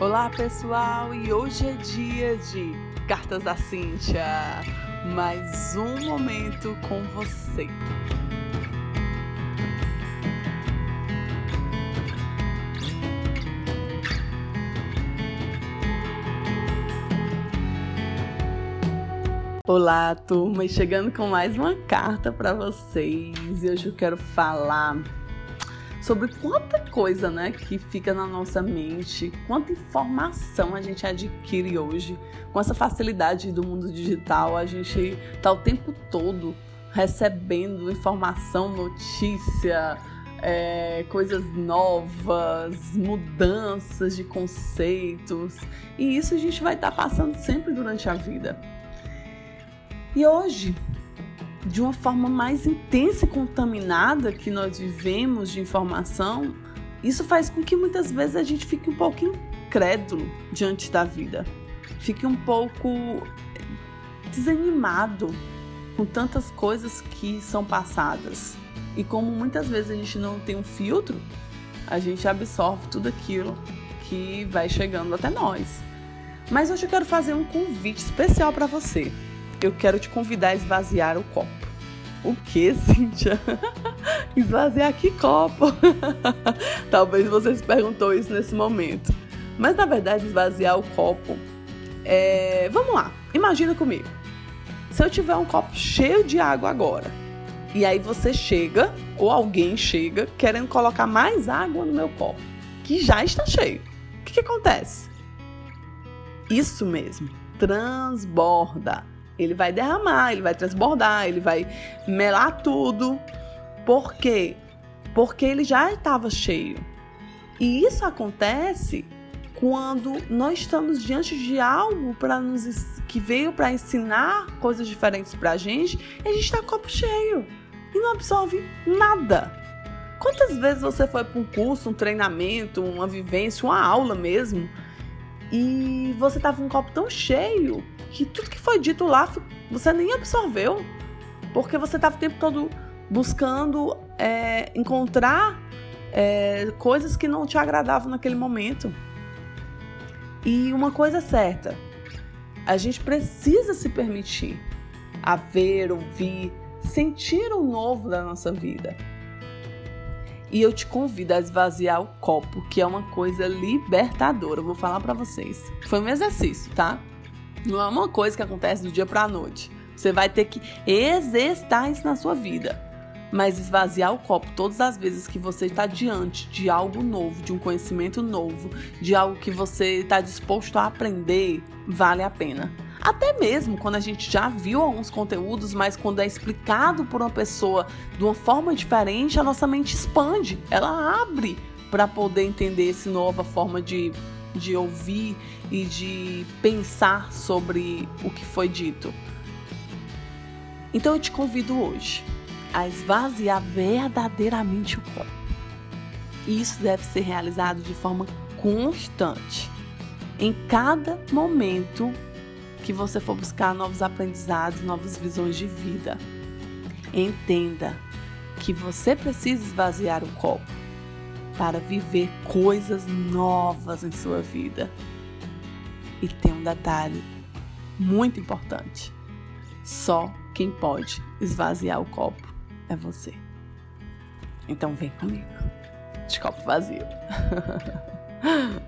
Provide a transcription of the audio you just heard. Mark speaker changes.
Speaker 1: Olá pessoal, e hoje é dia de Cartas da Cíntia. Mais um momento com você. Olá, turma, e chegando com mais uma carta para vocês. E hoje eu quero falar sobre quanta coisa, né, que fica na nossa mente, quanta informação a gente adquire hoje com essa facilidade do mundo digital. A gente tá o tempo todo recebendo informação, notícia, é, coisas novas, mudanças de conceitos, e isso a gente vai estar tá passando sempre durante a vida. E hoje, de uma forma mais intensa e contaminada que nós vivemos de informação, isso faz com que muitas vezes a gente fique um pouco incrédulo diante da vida, fique um pouco desanimado com tantas coisas que são passadas. E como muitas vezes a gente não tem um filtro, a gente absorve tudo aquilo que vai chegando até nós. Mas hoje eu quero fazer um convite especial para você eu quero te convidar a esvaziar o copo. O que, Cíntia? esvaziar que copo? Talvez você se perguntou isso nesse momento. Mas na verdade, esvaziar o copo é. Vamos lá, imagina comigo. Se eu tiver um copo cheio de água agora, e aí você chega, ou alguém chega, querendo colocar mais água no meu copo, que já está cheio. O que, que acontece? Isso mesmo, transborda ele vai derramar, ele vai transbordar, ele vai melar tudo. Por quê? Porque ele já estava cheio. E isso acontece quando nós estamos diante de algo para nos que veio para ensinar coisas diferentes para a gente e a gente está copo cheio e não absorve nada. Quantas vezes você foi para um curso, um treinamento, uma vivência, uma aula mesmo e você estava com um copo tão cheio que tudo que foi dito lá você nem absorveu, porque você estava o tempo todo buscando é, encontrar é, coisas que não te agradavam naquele momento. E uma coisa é certa, a gente precisa se permitir a ver, ouvir, sentir o novo da nossa vida. E eu te convido a esvaziar o copo, que é uma coisa libertadora. Eu vou falar para vocês. Foi um exercício, tá? Não é uma coisa que acontece do dia para a noite. Você vai ter que exercitar isso na sua vida. Mas esvaziar o copo todas as vezes que você está diante de algo novo, de um conhecimento novo, de algo que você está disposto a aprender, vale a pena. Até mesmo quando a gente já viu alguns conteúdos, mas quando é explicado por uma pessoa de uma forma diferente, a nossa mente expande, ela abre para poder entender essa nova forma de de ouvir e de pensar sobre o que foi dito. Então eu te convido hoje a esvaziar verdadeiramente o copo. Isso deve ser realizado de forma constante. Em cada momento que você for buscar novos aprendizados, novas visões de vida, entenda que você precisa esvaziar o copo para viver coisas novas em sua vida. E tem um detalhe muito importante: só quem pode esvaziar o copo é você. Então vem comigo, de copo vazio.